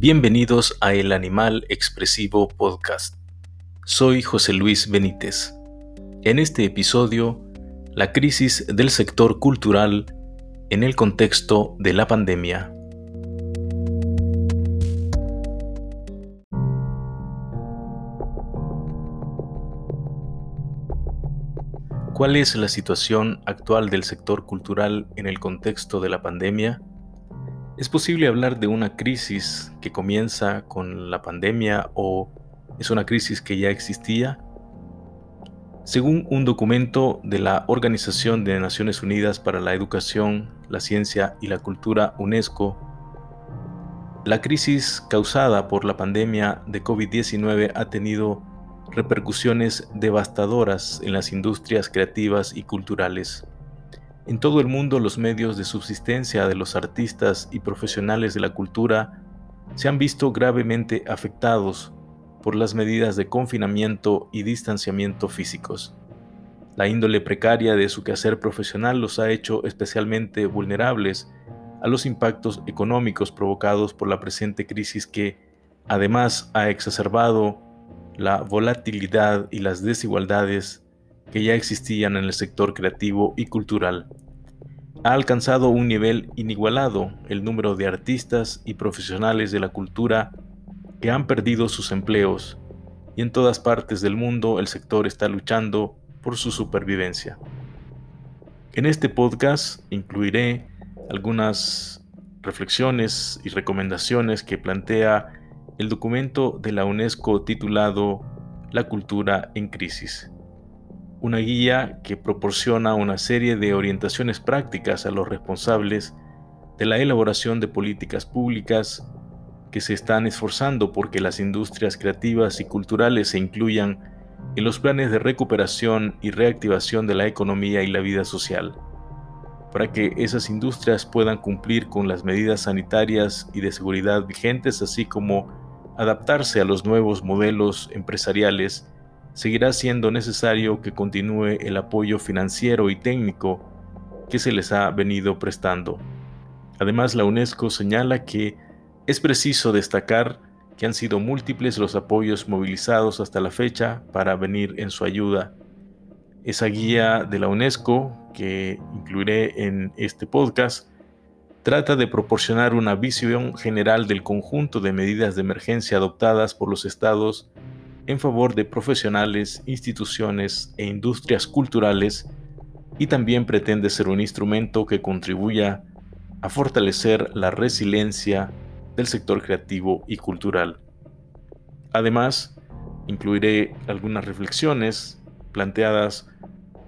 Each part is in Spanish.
Bienvenidos a El Animal Expresivo Podcast. Soy José Luis Benítez. En este episodio, la crisis del sector cultural en el contexto de la pandemia. ¿Cuál es la situación actual del sector cultural en el contexto de la pandemia? ¿Es posible hablar de una crisis que comienza con la pandemia o es una crisis que ya existía? Según un documento de la Organización de Naciones Unidas para la Educación, la Ciencia y la Cultura UNESCO, la crisis causada por la pandemia de COVID-19 ha tenido repercusiones devastadoras en las industrias creativas y culturales. En todo el mundo los medios de subsistencia de los artistas y profesionales de la cultura se han visto gravemente afectados por las medidas de confinamiento y distanciamiento físicos. La índole precaria de su quehacer profesional los ha hecho especialmente vulnerables a los impactos económicos provocados por la presente crisis que, además, ha exacerbado la volatilidad y las desigualdades que ya existían en el sector creativo y cultural. Ha alcanzado un nivel inigualado el número de artistas y profesionales de la cultura que han perdido sus empleos y en todas partes del mundo el sector está luchando por su supervivencia. En este podcast incluiré algunas reflexiones y recomendaciones que plantea el documento de la UNESCO titulado La cultura en crisis, una guía que proporciona una serie de orientaciones prácticas a los responsables de la elaboración de políticas públicas que se están esforzando porque las industrias creativas y culturales se incluyan en los planes de recuperación y reactivación de la economía y la vida social, para que esas industrias puedan cumplir con las medidas sanitarias y de seguridad vigentes, así como adaptarse a los nuevos modelos empresariales, seguirá siendo necesario que continúe el apoyo financiero y técnico que se les ha venido prestando. Además, la UNESCO señala que es preciso destacar que han sido múltiples los apoyos movilizados hasta la fecha para venir en su ayuda. Esa guía de la UNESCO, que incluiré en este podcast, trata de proporcionar una visión general del conjunto de medidas de emergencia adoptadas por los estados en favor de profesionales, instituciones e industrias culturales y también pretende ser un instrumento que contribuya a fortalecer la resiliencia del sector creativo y cultural. Además, incluiré algunas reflexiones planteadas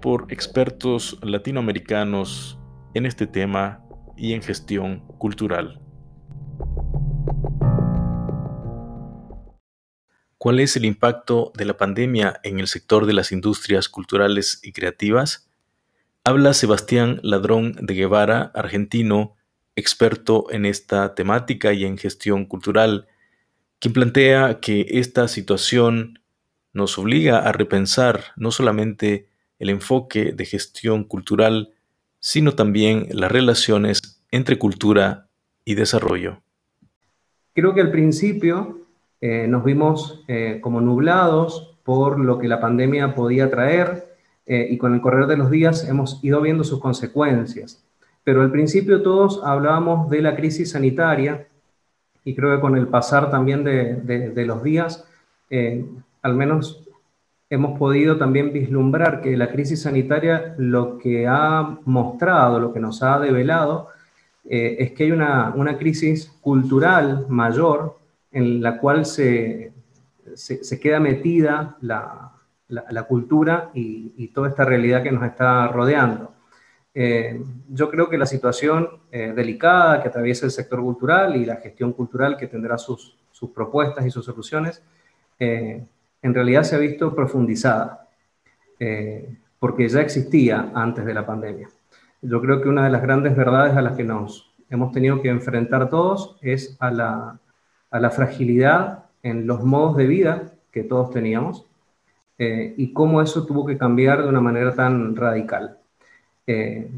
por expertos latinoamericanos en este tema y en gestión cultural. ¿Cuál es el impacto de la pandemia en el sector de las industrias culturales y creativas? Habla Sebastián Ladrón de Guevara, argentino, experto en esta temática y en gestión cultural, quien plantea que esta situación nos obliga a repensar no solamente el enfoque de gestión cultural, sino también las relaciones entre cultura y desarrollo. Creo que al principio eh, nos vimos eh, como nublados por lo que la pandemia podía traer eh, y con el correr de los días hemos ido viendo sus consecuencias. Pero al principio todos hablábamos de la crisis sanitaria y creo que con el pasar también de, de los días, al menos hemos podido también vislumbrar que la crisis sanitaria lo que ha mostrado, lo que nos ha develado, eh, es que hay una, una, crisis cultural mayor en la cual se, se, queda metida la, la, cultura y, toda esta realidad que nos está rodeando. Eh, yo creo que la situación eh, delicada que atraviesa el sector cultural y la gestión cultural que tendrá sus, sus propuestas y sus soluciones en realidad se ha visto profundizada, eh, porque ya existía antes de la pandemia. Yo creo que una de las grandes verdades a las que nos hemos tenido que enfrentar todos es a la, a la fragilidad en los modos de vida que todos teníamos eh, y cómo eso tuvo que cambiar de una manera tan radical. Eh,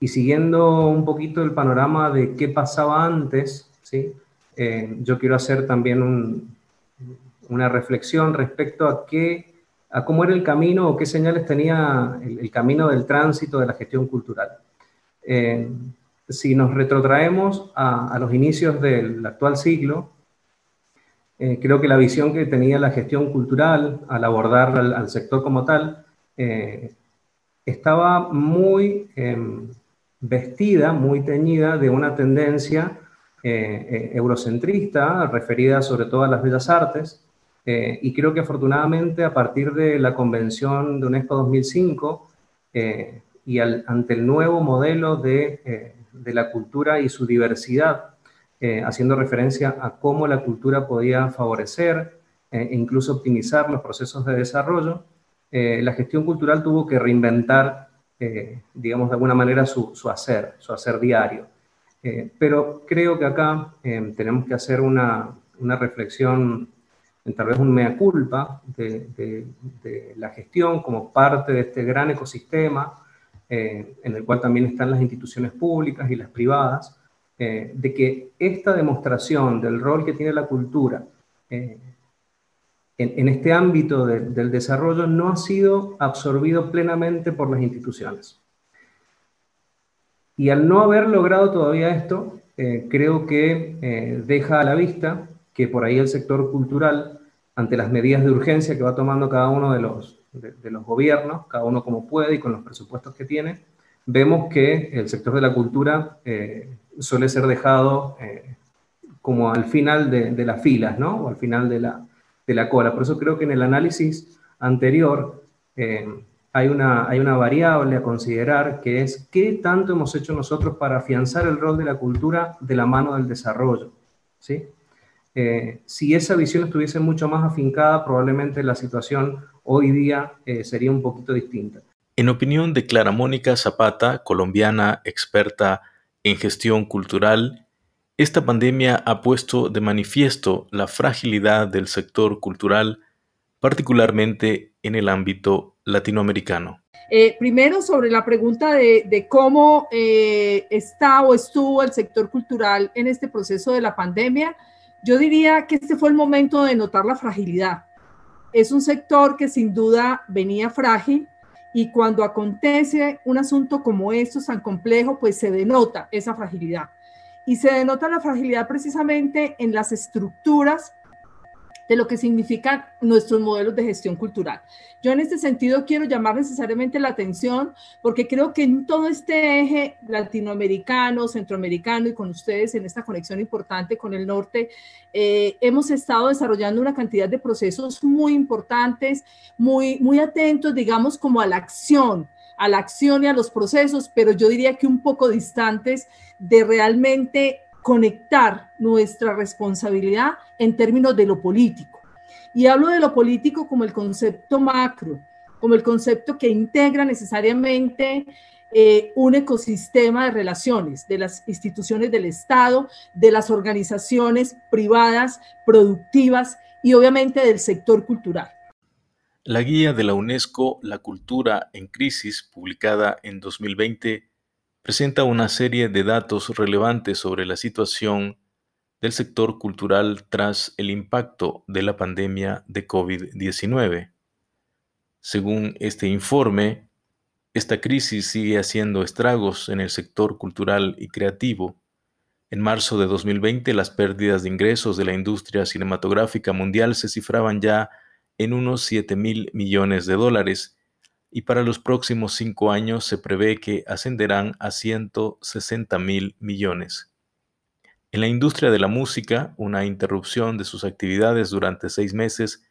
y siguiendo un poquito el panorama de qué pasaba antes, ¿sí? eh, yo quiero hacer también una reflexión respecto a qué, a cómo era el camino o qué señales tenía el, camino del tránsito de la gestión cultural. Si nos retrotraemos a, los inicios del actual siglo, eh, creo que la visión que tenía la gestión cultural al abordar al, sector como tal estaba muy em, vestida, muy teñida de una tendencia eh, eh, eurocentrista, referida sobre todo a las bellas artes, eh, y creo que afortunadamente a partir de la Convención de UNESCO 2005 y ante el nuevo modelo de, de, la cultura y su diversidad, haciendo referencia a cómo la cultura podía favorecer e incluso optimizar los procesos de desarrollo, la gestión cultural tuvo que reinventar, digamos, de alguna manera su, su hacer, su hacer diario. Eh, pero creo que acá eh, tenemos que hacer una, una, reflexión, tal vez un mea culpa de, la gestión como parte de este gran ecosistema eh, en el cual también están las instituciones públicas y las privadas, de que esta demostración del rol que tiene la cultura en, en, este ámbito del desarrollo no ha sido absorbido plenamente por las instituciones. Y al no haber logrado todavía esto, eh, creo que eh, deja a la vista que por ahí el sector cultural, ante las medidas de urgencia que va tomando cada uno de los, de, los gobiernos, cada uno como puede y con los presupuestos que tiene, vemos que el sector de la cultura eh, suele ser dejado como al final de, de, las filas, ¿no? O al final de la, de la cola. Por eso creo que en el análisis anterior hay una, hay una variable a considerar que es qué tanto hemos hecho nosotros para afianzar el rol de la cultura de la mano del desarrollo. ¿sí? Eh, si esa visión estuviese mucho más afincada, probablemente la situación hoy día eh, sería un poquito distinta. En opinión de Clara Mónica Zapata, colombiana experta en gestión cultural, esta pandemia ha puesto de manifiesto la fragilidad del sector cultural, particularmente en el ámbito latinoamericano? Eh, primero, sobre la pregunta de, cómo eh, está o estuvo el sector cultural en este proceso de la pandemia, yo diría que este fue el momento de notar la fragilidad. Es un sector que sin duda venía frágil y cuando acontece un asunto como esto tan complejo, pues se denota esa fragilidad. Y se denota la fragilidad precisamente en las estructuras de lo que significan nuestros modelos de gestión cultural. Yo en este sentido quiero llamar necesariamente la atención porque creo que en todo este eje latinoamericano, centroamericano y con ustedes en esta conexión importante con el norte, eh, hemos estado desarrollando una cantidad de procesos muy importantes, muy, muy atentos, digamos, como a la acción, a la acción y a los procesos, pero yo diría que un poco distantes de realmente conectar nuestra responsabilidad en términos de lo político. Y hablo de lo político como el concepto macro, como el concepto que integra necesariamente eh, un ecosistema de relaciones de las instituciones del Estado, de las organizaciones privadas, productivas y obviamente del sector cultural. La guía de la UNESCO La Cultura en Crisis, publicada en 2020, presenta una serie de datos relevantes sobre la situación del sector cultural tras el impacto de la pandemia de COVID-19. Según este informe, esta crisis sigue haciendo estragos en el sector cultural y creativo. En marzo de 2020, las pérdidas de ingresos de la industria cinematográfica mundial se cifraban ya en unos 7 mil millones de dólares y para los próximos cinco años se prevé que ascenderán a 160 mil millones. En la industria de la música, una interrupción de sus actividades durante seis meses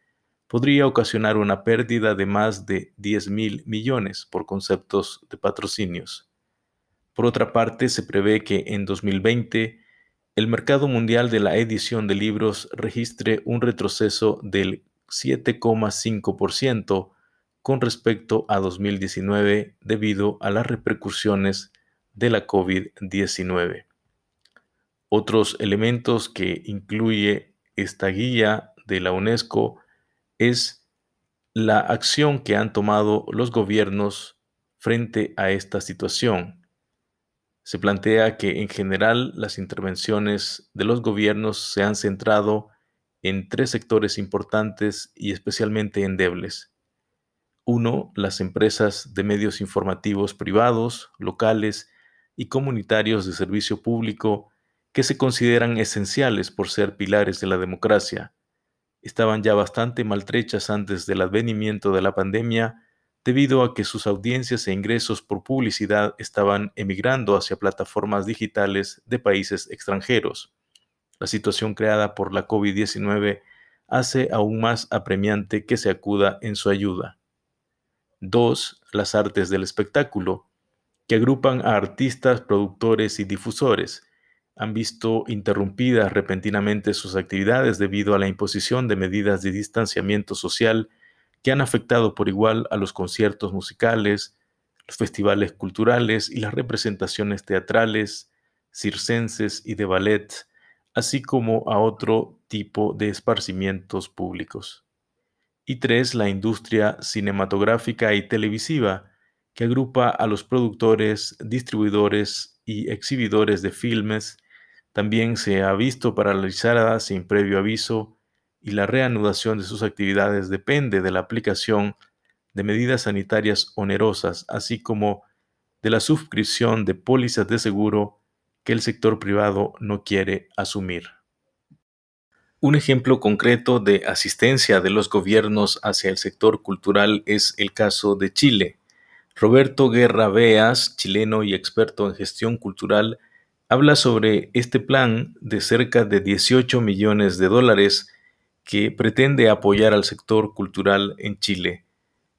podría ocasionar una pérdida de más de 10 mil millones por conceptos de patrocinios. Por otra parte, se prevé que en 2020 el mercado mundial de la edición de libros registre un retroceso del 7,5% con respecto a 2019 debido a las repercusiones de la COVID-19. Otros elementos que incluye esta guía de la UNESCO es la acción que han tomado los gobiernos frente a esta situación. Se plantea que en general las intervenciones de los gobiernos se han centrado en tres sectores importantes y especialmente endebles. Uno, las empresas de medios informativos privados, locales y comunitarios de servicio público que se consideran esenciales por ser pilares de la democracia. Estaban ya bastante maltrechas antes del advenimiento de la pandemia debido a que sus audiencias e ingresos por publicidad estaban emigrando hacia plataformas digitales de países extranjeros. La situación creada por la COVID-19 hace aún más apremiante que se acuda en su ayuda. 2. Las artes del espectáculo, que agrupan a artistas, productores y difusores, han visto interrumpidas repentinamente sus actividades debido a la imposición de medidas de distanciamiento social que han afectado por igual a los conciertos musicales, los festivales culturales y las representaciones teatrales, circenses y de ballet, así como a otro tipo de esparcimientos públicos. Y tres, la industria cinematográfica y televisiva, que agrupa a los productores, distribuidores y exhibidores de filmes, también se ha visto paralizada sin previo aviso y la reanudación de sus actividades depende de la aplicación de medidas sanitarias onerosas, así como de la suscripción de pólizas de seguro que el sector privado no quiere asumir. Un ejemplo concreto de asistencia de los gobiernos hacia el sector cultural es el caso de Chile. Roberto Guerra Beas, chileno y experto en gestión cultural, habla sobre este plan de cerca de 18 millones de dólares que pretende apoyar al sector cultural en Chile.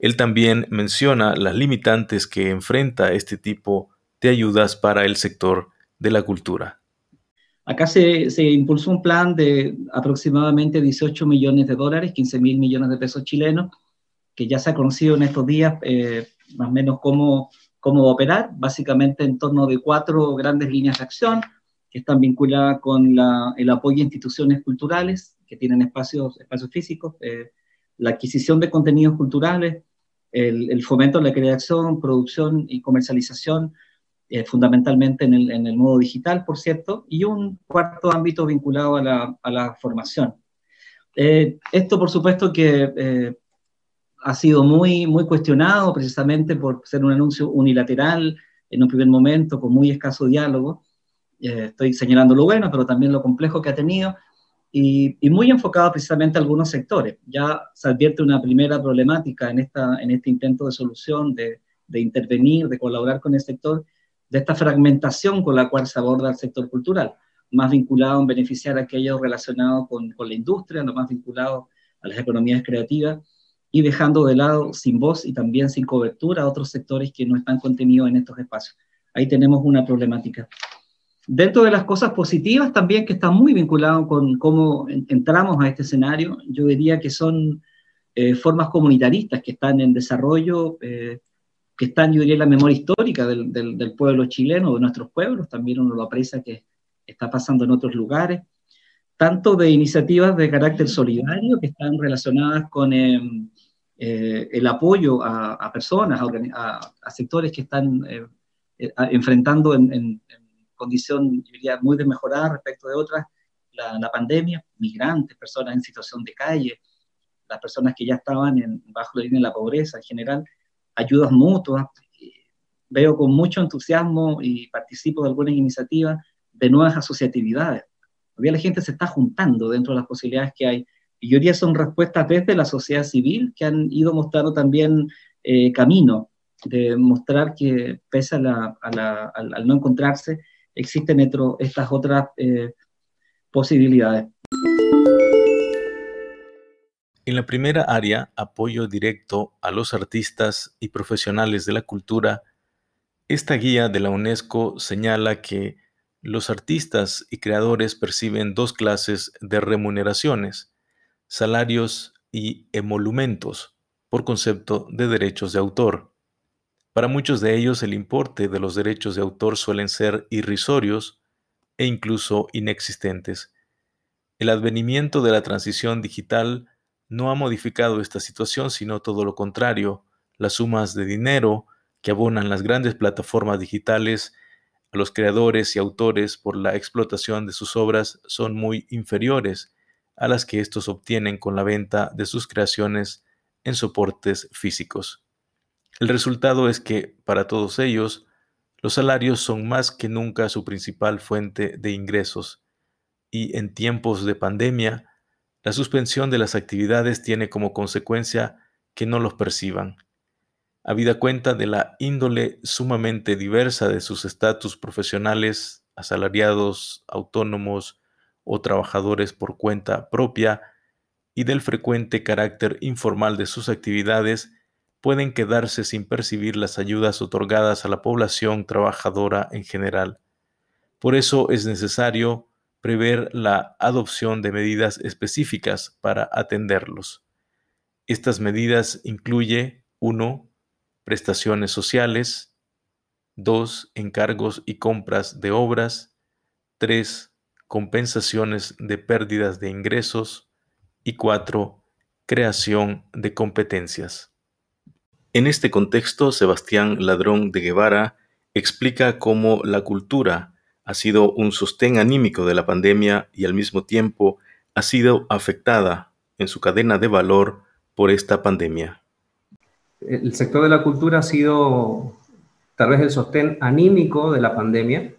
Él también menciona las limitantes que enfrenta este tipo de ayudas para el sector de la cultura. Acá se, impulsó un plan de aproximadamente 18 millones de dólares, 15 mil millones de pesos chilenos, que ya se ha conocido en estos días eh, más o menos cómo, cómo operar, básicamente en torno de cuatro grandes líneas de acción que están vinculadas con el apoyo a instituciones culturales, que tienen espacios, espacios físicos, eh, la adquisición de contenidos culturales, el, fomento de la creación, producción y comercialización, eh, fundamentalmente en el, en el, modo digital, por cierto, y un cuarto ámbito vinculado a la, a la formación. Eh, esto, por supuesto, que ha sido muy, muy cuestionado precisamente por ser un anuncio unilateral en un primer momento, con muy escaso diálogo. estoy señalando lo bueno, pero también lo complejo que ha tenido y, muy enfocado precisamente a algunos sectores. Ya se advierte una primera problemática en, esta, en este intento de solución, de, de intervenir, de colaborar con el sector, de esta fragmentación con la cual se aborda el sector cultural, más vinculado en beneficiar a aquellos relacionados con, con la industria, no más vinculado a las economías creativas, y dejando de lado sin voz y también sin cobertura a otros sectores que no están contenidos en estos espacios. Ahí tenemos una problemática. Dentro de las cosas positivas también que está muy vinculado con cómo entramos a este escenario, yo diría que son eh, formas comunitaristas que están en desarrollo, eh, que están, yo diría, en la memoria histórica del, del, pueblo chileno, de nuestros pueblos, también uno lo aprecia que está pasando en otros lugares, tanto de iniciativas de carácter solidario que están relacionadas con em, eh, el apoyo a, personas, a, sectores que están enfrentando en, en condición, diría, muy desmejorada respecto de otras, la, pandemia, migrantes, personas en situación de calle, las personas que ya estaban en, bajo la línea de la pobreza en general, ayudas mutuas. Veo con mucho entusiasmo y participo de algunas iniciativas de nuevas asociatividades. Todavía la gente se está juntando dentro de las posibilidades que hay. Y yo diría son respuestas desde la sociedad civil que han ido mostrando también eh, camino de mostrar que pese a la, al no encontrarse, existen estas otras eh, posibilidades. En la primera área, apoyo directo a los artistas y profesionales de la cultura, esta guía de la UNESCO señala que los artistas y creadores perciben dos clases de remuneraciones, salarios y emolumentos, por concepto de derechos de autor. Para muchos de ellos el importe de los derechos de autor suelen ser irrisorios e incluso inexistentes. El advenimiento de la transición digital no ha modificado esta situación, sino todo lo contrario. Las sumas de dinero que abonan las grandes plataformas digitales a los creadores y autores por la explotación de sus obras son muy inferiores a las que estos obtienen con la venta de sus creaciones en soportes físicos. El resultado es que, para todos ellos, los salarios son más que nunca su principal fuente de ingresos y en tiempos de pandemia, la suspensión de las actividades tiene como consecuencia que no los perciban. Habida cuenta de la índole sumamente diversa de sus estatus profesionales, asalariados, autónomos o trabajadores por cuenta propia, y del frecuente carácter informal de sus actividades, pueden quedarse sin percibir las ayudas otorgadas a la población trabajadora en general. Por eso es necesario prever la adopción de medidas específicas para atenderlos. Estas medidas incluye 1 prestaciones sociales, 2. Encargos y compras de obras, 3. Compensaciones de pérdidas de ingresos y 4. Creación de competencias. En este contexto, Sebastián Ladrón de Guevara explica cómo la cultura ha sido un sostén anímico de la pandemia y al mismo tiempo ha sido afectada en su cadena de valor por esta pandemia el sector de la cultura ha sido tal vez el sostén anímico de la pandemia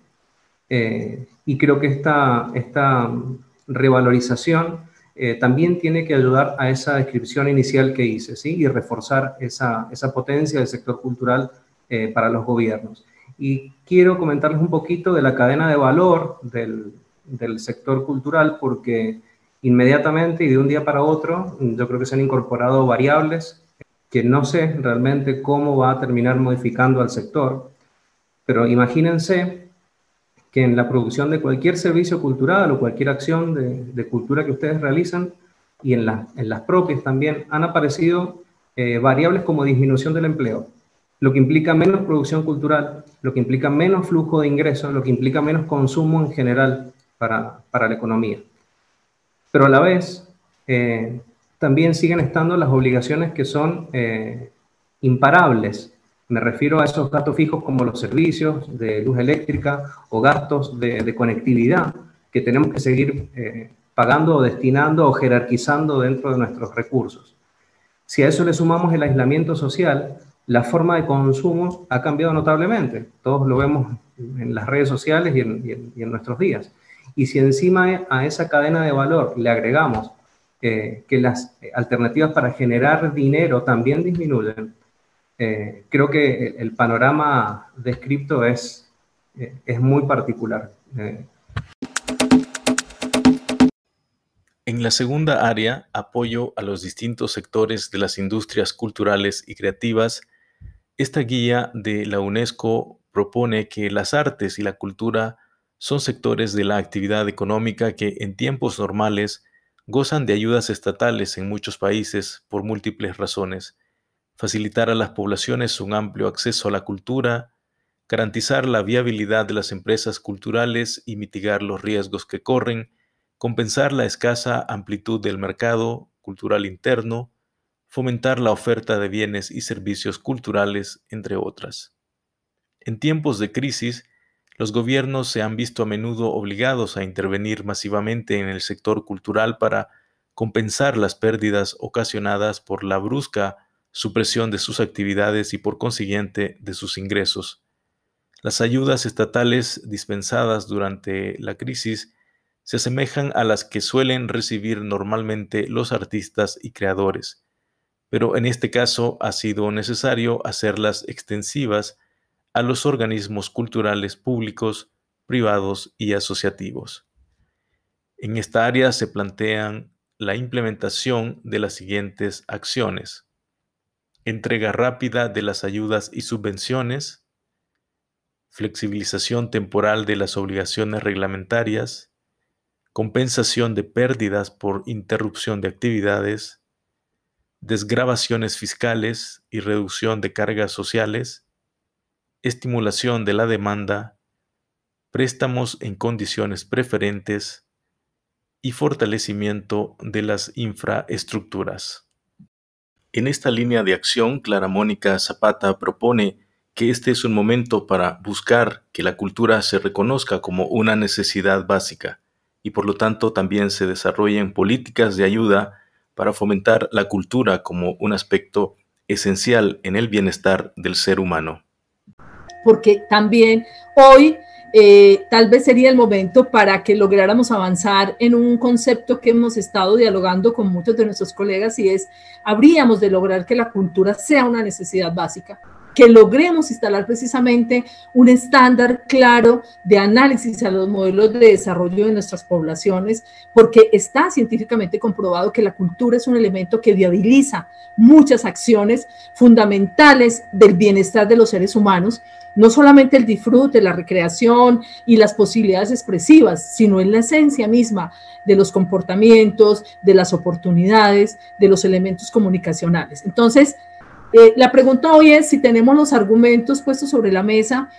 eh, y creo que esta, esta revalorización eh, también tiene que ayudar a esa descripción inicial que hice ¿sí? y reforzar esa, esa potencia del sector cultural eh, para los gobiernos. Y quiero comentarles un poquito de la cadena de valor del, del sector cultural porque inmediatamente y de un día para otro yo creo que se han incorporado variables que no sé realmente cómo va a terminar modificando al sector, pero imagínense que en la producción de cualquier servicio cultural o cualquier acción de, cultura que ustedes realizan y en, en, las propias también han aparecido eh, variables como disminución del empleo, lo que implica menos producción cultural, lo que implica menos flujo de ingresos, lo que implica menos consumo en general para, para la economía. Pero a la vez, eh, también siguen estando las obligaciones que son eh, imparables. Me refiero a esos gastos fijos como los servicios de luz eléctrica o gastos de, conectividad que tenemos que seguir eh, pagando o destinando o jerarquizando dentro de nuestros recursos. Si a eso le sumamos el aislamiento social, la forma de consumo ha cambiado notablemente. Todos lo vemos en las redes sociales y en, nuestros días. Y si encima a esa cadena de valor le agregamos que las alternativas para generar dinero también disminuyen, eh, creo que el panorama descrito es, eh, es muy particular. Eh. En la segunda área, apoyo a los distintos sectores de las industrias culturales y creativas, esta guía de la UNESCO propone que las artes y la cultura son sectores de la actividad económica que en tiempos normales gozan de ayudas estatales en muchos países por múltiples razones. Facilitar a las poblaciones un amplio acceso a la cultura, garantizar la viabilidad de las empresas culturales y mitigar los riesgos que corren, compensar la escasa amplitud del mercado cultural interno, fomentar la oferta de bienes y servicios culturales, entre otras. En tiempos de crisis, los gobiernos se han visto a menudo obligados a intervenir masivamente en el sector cultural para compensar las pérdidas ocasionadas por la brusca supresión de sus actividades y por consiguiente de sus ingresos. Las ayudas estatales dispensadas durante la crisis se asemejan a las que suelen recibir normalmente los artistas y creadores, pero en este caso ha sido necesario hacerlas extensivas a los organismos culturales públicos, privados y asociativos. En esta área se plantean la implementación de las siguientes acciones. Entrega rápida de las ayudas y subvenciones, flexibilización temporal de las obligaciones reglamentarias, compensación de pérdidas por interrupción de actividades, desgrabaciones fiscales y reducción de cargas sociales, estimulación de la demanda, préstamos en condiciones preferentes y fortalecimiento de las infraestructuras. En esta línea de acción, Clara Mónica Zapata propone que este es un momento para buscar que la cultura se reconozca como una necesidad básica y por lo tanto también se desarrollen políticas de ayuda para fomentar la cultura como un aspecto esencial en el bienestar del ser humano. Porque también hoy eh, tal vez sería el momento para que lográramos avanzar en un concepto que hemos estado dialogando con muchos de nuestros colegas y es, habríamos de lograr que la cultura sea una necesidad básica que logremos instalar precisamente un estándar claro de análisis a los modelos de desarrollo de nuestras poblaciones, porque está científicamente comprobado que la cultura es un elemento que viabiliza muchas acciones fundamentales del bienestar de los seres humanos, no solamente el disfrute, la recreación y las posibilidades expresivas, sino en la esencia misma de los comportamientos, de las oportunidades, de los elementos comunicacionales. Entonces, eh, la pregunta hoy es si tenemos los argumentos puestos sobre la mesa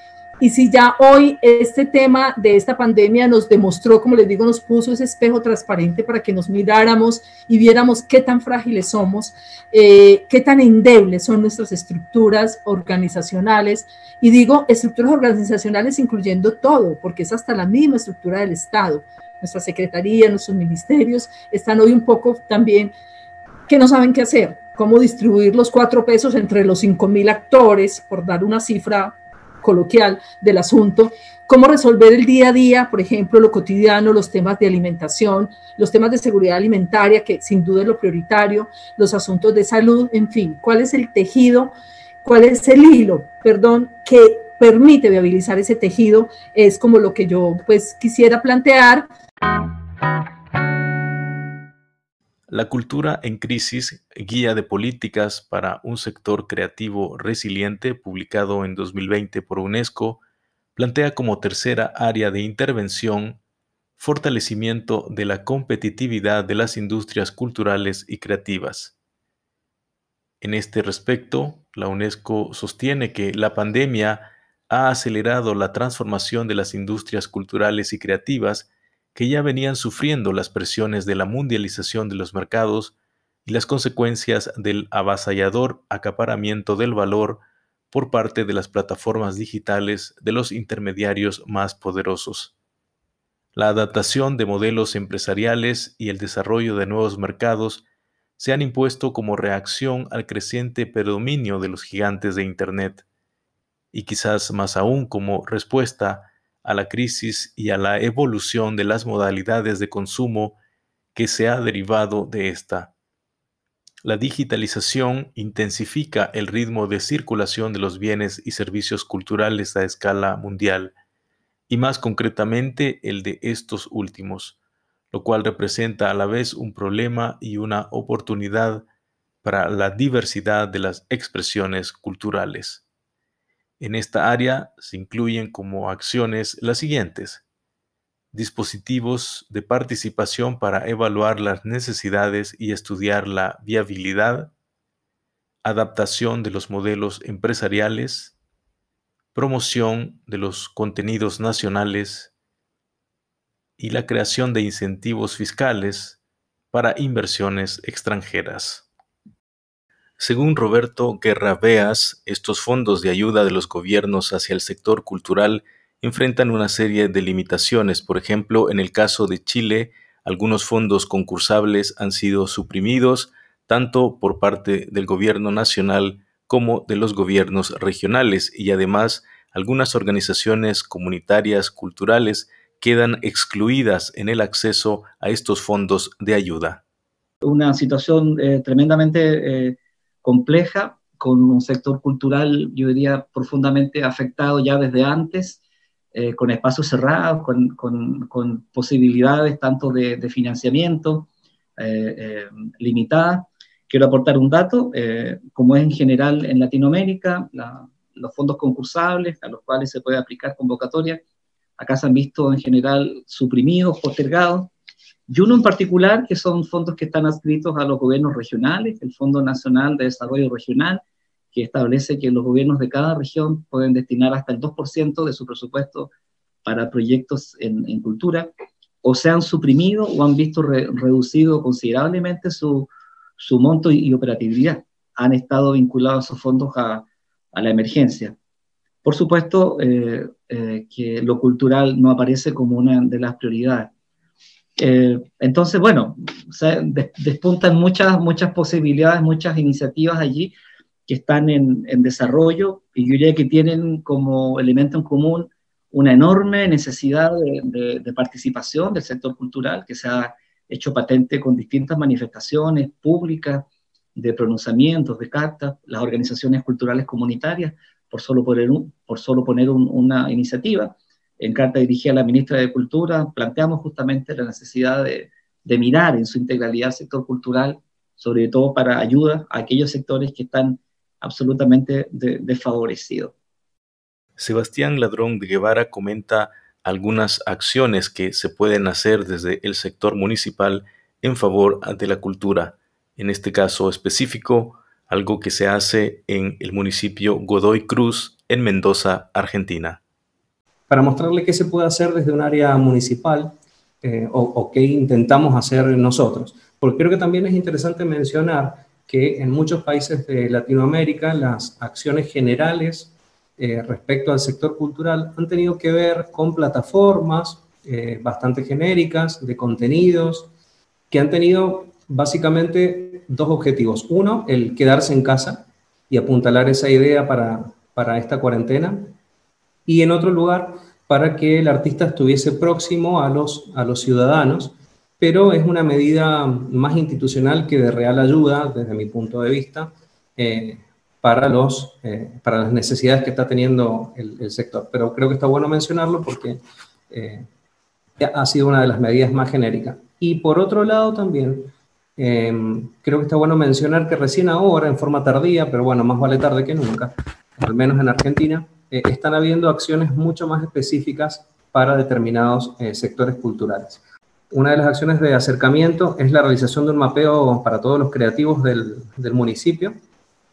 y si ya hoy este tema de esta pandemia nos demostró, como les digo, nos puso ese espejo transparente para que nos miráramos y viéramos qué tan frágiles somos, eh, qué tan endebles son nuestras estructuras organizacionales. Y digo estructuras organizacionales incluyendo todo, porque es hasta la misma estructura del Estado. Nuestra secretaría, nuestros ministerios están hoy un poco también que no saben qué hacer cómo distribuir los cuatro pesos entre los cinco mil actores, por dar una cifra coloquial del asunto, cómo resolver el día a día, por ejemplo, lo cotidiano, los temas de alimentación, los temas de seguridad alimentaria, que sin duda es lo prioritario, los asuntos de salud, en fin, cuál es el tejido, cuál es el hilo, perdón, que permite viabilizar ese tejido, es como lo que yo pues quisiera plantear. La cultura en crisis, guía de políticas para un sector creativo resiliente, publicado en 2020 por UNESCO, plantea como tercera área de intervención fortalecimiento de la competitividad de las industrias culturales y creativas. En este respecto, la UNESCO sostiene que la pandemia ha acelerado la transformación de las industrias culturales y creativas que ya venían sufriendo las presiones de la mundialización de los mercados y las consecuencias del avasallador acaparamiento del valor por parte de las plataformas digitales de los intermediarios más poderosos. La adaptación de modelos empresariales y el desarrollo de nuevos mercados se han impuesto como reacción al creciente predominio de los gigantes de Internet, y quizás más aún como respuesta a la crisis y a la evolución de las modalidades de consumo que se ha derivado de esta. La digitalización intensifica el ritmo de circulación de los bienes y servicios culturales a escala mundial, y más concretamente el de estos últimos, lo cual representa a la vez un problema y una oportunidad para la diversidad de las expresiones culturales. En esta área se incluyen como acciones las siguientes. Dispositivos de participación para evaluar las necesidades y estudiar la viabilidad, adaptación de los modelos empresariales, promoción de los contenidos nacionales y la creación de incentivos fiscales para inversiones extranjeras. Según Roberto Guerra Beas, estos fondos de ayuda de los gobiernos hacia el sector cultural enfrentan una serie de limitaciones. Por ejemplo, en el caso de Chile, algunos fondos concursables han sido suprimidos tanto por parte del gobierno nacional como de los gobiernos regionales y además algunas organizaciones comunitarias culturales quedan excluidas en el acceso a estos fondos de ayuda. Una situación eh, tremendamente eh, compleja, con un sector cultural, yo diría, profundamente afectado ya desde antes, eh, con espacios cerrados, con, posibilidades tanto de, financiamiento eh, eh, limitada. Quiero aportar un dato, como es en general en Latinoamérica, los fondos concursables a los cuales se puede aplicar convocatoria, acá se han visto en general suprimidos, postergados, y uno en particular, que son fondos que están adscritos a los gobiernos regionales, el Fondo Nacional de Desarrollo Regional, que establece que los gobiernos de cada región pueden destinar hasta el 2% de su presupuesto para proyectos en, cultura, o se han suprimido o han visto reducido considerablemente su, monto y, operatividad. Han estado vinculados esos fondos a, a la emergencia. Por supuesto eh, eh, que lo cultural no aparece como una de las prioridades. Eh, entonces, bueno, despuntan muchas, muchas posibilidades, muchas iniciativas allí que están en, desarrollo y yo diría que tienen como elemento en común una enorme necesidad de, de, participación del sector cultural que se ha hecho patente con distintas manifestaciones públicas, de pronunciamientos, de cartas, las organizaciones culturales comunitarias, por solo poner, por solo poner una iniciativa. En carta dirigida a la ministra de Cultura, planteamos justamente la necesidad de, mirar en su integralidad el sector cultural, sobre todo para ayuda a aquellos sectores que están absolutamente desfavorecidos. Sebastián Ladrón de Guevara comenta algunas acciones que se pueden hacer desde el sector municipal en favor de la cultura. En este caso específico, algo que se hace en el municipio Godoy Cruz, en Mendoza, Argentina. Para mostrarle qué se puede hacer desde un área municipal eh, o, qué intentamos hacer nosotros. Porque creo que también es interesante mencionar que en muchos países de Latinoamérica las acciones generales eh, respecto al sector cultural han tenido que ver con plataformas eh, bastante genéricas de contenidos que han tenido básicamente dos objetivos. Uno, el quedarse en casa y apuntalar esa idea para, para esta cuarentena. Y en otro lugar, para que el artista estuviese próximo a los, a los ciudadanos, pero es una medida más institucional que de real ayuda, desde mi punto de vista, eh, para, los, eh, para las necesidades que está teniendo el, sector. Pero creo que está bueno mencionarlo porque eh, ha sido una de las medidas más genéricas. Y por otro lado también, Em, creo que está bueno mencionar que recién ahora, en forma tardía, pero bueno, más vale tarde que nunca, al menos en Argentina, eh, están habiendo acciones mucho más específicas para determinados eh, sectores culturales. Una de las acciones de acercamiento es la realización de un mapeo para todos los creativos del, del municipio,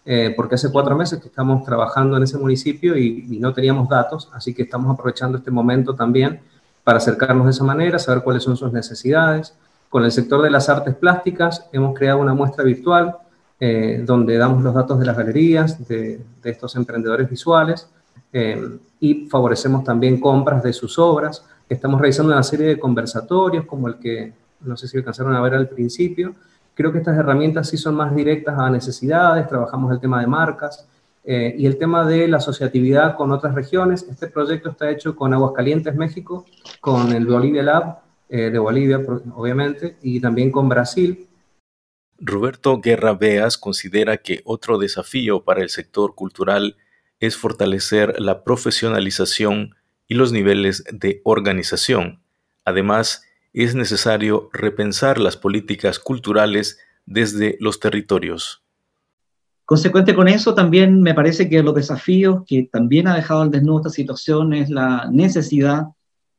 eh, porque hace cuatro meses que estamos trabajando en ese municipio y, y, no teníamos datos, así que estamos aprovechando este momento también para acercarnos de esa manera, saber cuáles son sus necesidades, con el sector de las artes plásticas hemos creado una muestra virtual eh, donde damos los datos de las galerías, de, estos emprendedores visuales eh, y favorecemos también compras de sus obras. Estamos realizando una serie de conversatorios como el que no sé si alcanzaron a ver al principio. Creo que estas herramientas sí son más directas a necesidades, trabajamos el tema de marcas, eh, y el tema de la asociatividad con otras regiones. Este proyecto está hecho con Aguascalientes, México, con el Bolivia Lab eh, de Bolivia, obviamente, y también con Brasil. Roberto Guerra Beas considera que otro desafío para el sector cultural es fortalecer la profesionalización y los niveles de organización. Además, es necesario repensar las políticas culturales desde los territorios. Consecuente con eso, también me parece que los desafíos que también ha dejado al desnudo esta situación es la necesidad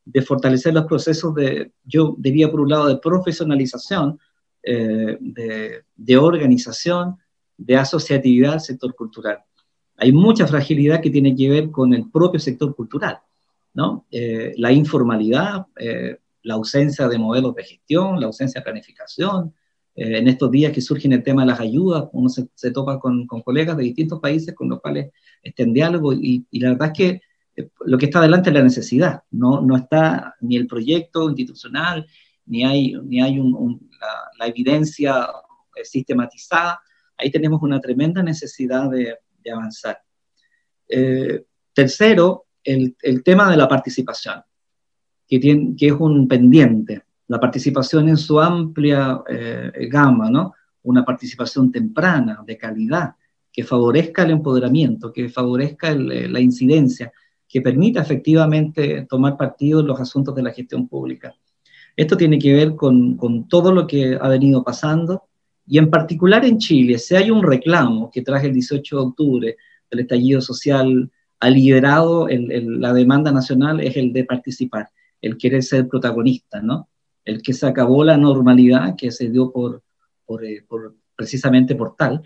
de fortalecer los procesos de, yo diría por un lado, de profesionalización, eh, de, organización, de asociatividad del sector cultural. Hay mucha fragilidad que tiene que ver con el propio sector cultural, ¿no? Eh, la informalidad, eh, la ausencia de modelos de gestión, la ausencia de planificación. en estos días que surgen el tema de las ayudas, uno se, topa con, colegas de distintos países con los cuales está en diálogo y, y la verdad es que lo que está adelante es la necesidad, no, no está ni el proyecto institucional, ni hay, ni hay la, evidencia eh, sistematizada. Ahí tenemos una tremenda necesidad de, avanzar. Eh, tercero, el, el, tema de la participación, que, tiene, que es un pendiente. La participación en su amplia eh, gama, ¿no? Una participación temprana, de calidad, que favorezca el empoderamiento, que favorezca la incidencia, que permita efectivamente tomar partido en los asuntos de la gestión pública. Esto tiene que ver con, con todo lo que ha venido pasando y en particular en Chile, si hay un reclamo que traje el 18 de octubre del estallido social ha liderado la demanda nacional es el de participar, el querer ser protagonista, ¿no? El que se acabó la normalidad que se dio por, por, eh, por precisamente por tal,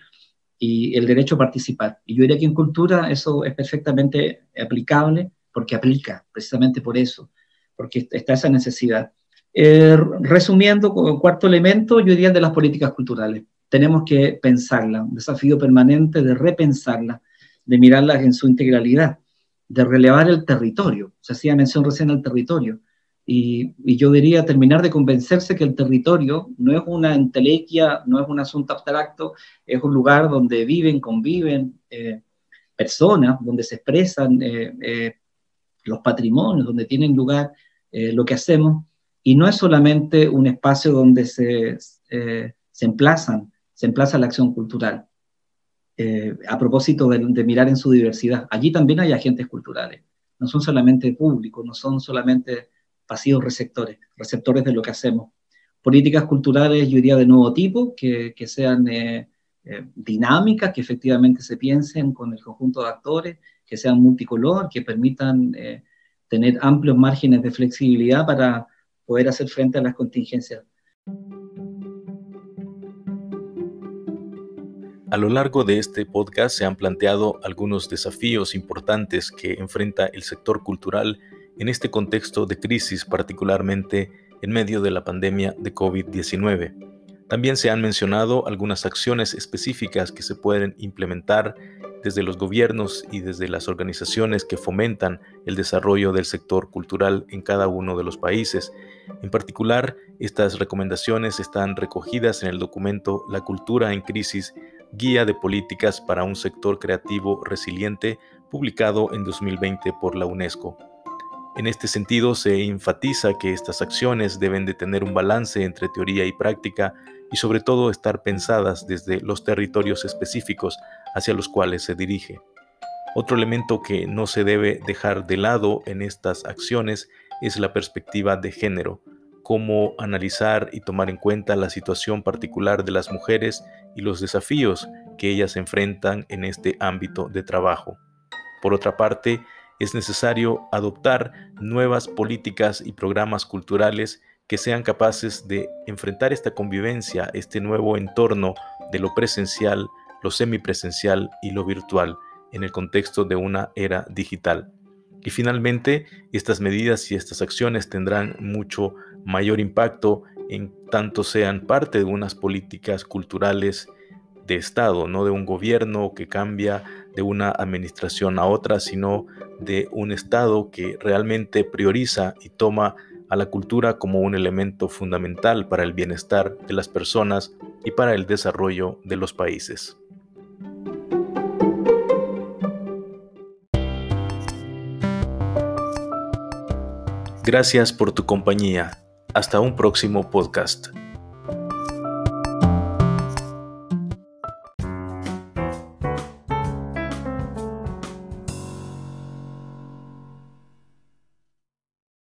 y el derecho a participar. Y yo diría que en cultura eso es perfectamente aplicable porque aplica, precisamente por eso, porque está esa necesidad. Eh, resumiendo, el cuarto elemento, yo diría de las políticas culturales. Tenemos que pensarla, un desafío permanente de repensarla, de mirarlas en su integralidad. de relevar el territorio. Se hacía mención recién al territorio. Y, yo diría terminar de convencerse que el territorio no es una entelequia, no es un asunto abstracto, es un lugar donde viven, conviven eh, personas, donde se expresan eh, los patrimonios, donde tienen lugar lo que hacemos, y no es solamente un espacio donde se, se emplazan, se emplaza la acción cultural. a propósito de, de mirar en su diversidad, allí también hay agentes culturales, no son solamente públicos, no son solamente pasivos receptores, receptores de lo que hacemos. Políticas culturales, yo diría, de nuevo tipo, que, que sean eh, eh, dinámicas, que efectivamente se piensen con el conjunto de actores, que sean multicolor, que permitan eh, tener amplios márgenes de flexibilidad para poder hacer frente a las contingencias. A lo largo de este podcast se han planteado algunos desafíos importantes que enfrenta el sector cultural en este contexto de crisis, particularmente en medio de la pandemia de COVID-19. También se han mencionado algunas acciones específicas que se pueden implementar desde los gobiernos y desde las organizaciones que fomentan el desarrollo del sector cultural en cada uno de los países. En particular, estas recomendaciones están recogidas en el documento La cultura en crisis, guía de políticas para un sector creativo resiliente, publicado en 2020 por la UNESCO. En este sentido, se enfatiza que estas acciones deben de tener un balance entre teoría y práctica y sobre todo estar pensadas desde los territorios específicos hacia los cuales se dirige. Otro elemento que no se debe dejar de lado en estas acciones es la perspectiva de género, cómo analizar y tomar en cuenta la situación particular de las mujeres y los desafíos que ellas enfrentan en este ámbito de trabajo. Por otra parte, es necesario adoptar nuevas políticas y programas culturales que sean capaces de enfrentar esta convivencia, este nuevo entorno de lo presencial, lo semipresencial y lo virtual en el contexto de una era digital. Y finalmente, estas medidas y estas acciones tendrán mucho mayor impacto en tanto sean parte de unas políticas culturales de Estado, no de un gobierno que cambia de una administración a otra, sino de un Estado que realmente prioriza y toma a la cultura como un elemento fundamental para el bienestar de las personas y para el desarrollo de los países. Gracias por tu compañía. Hasta un próximo podcast.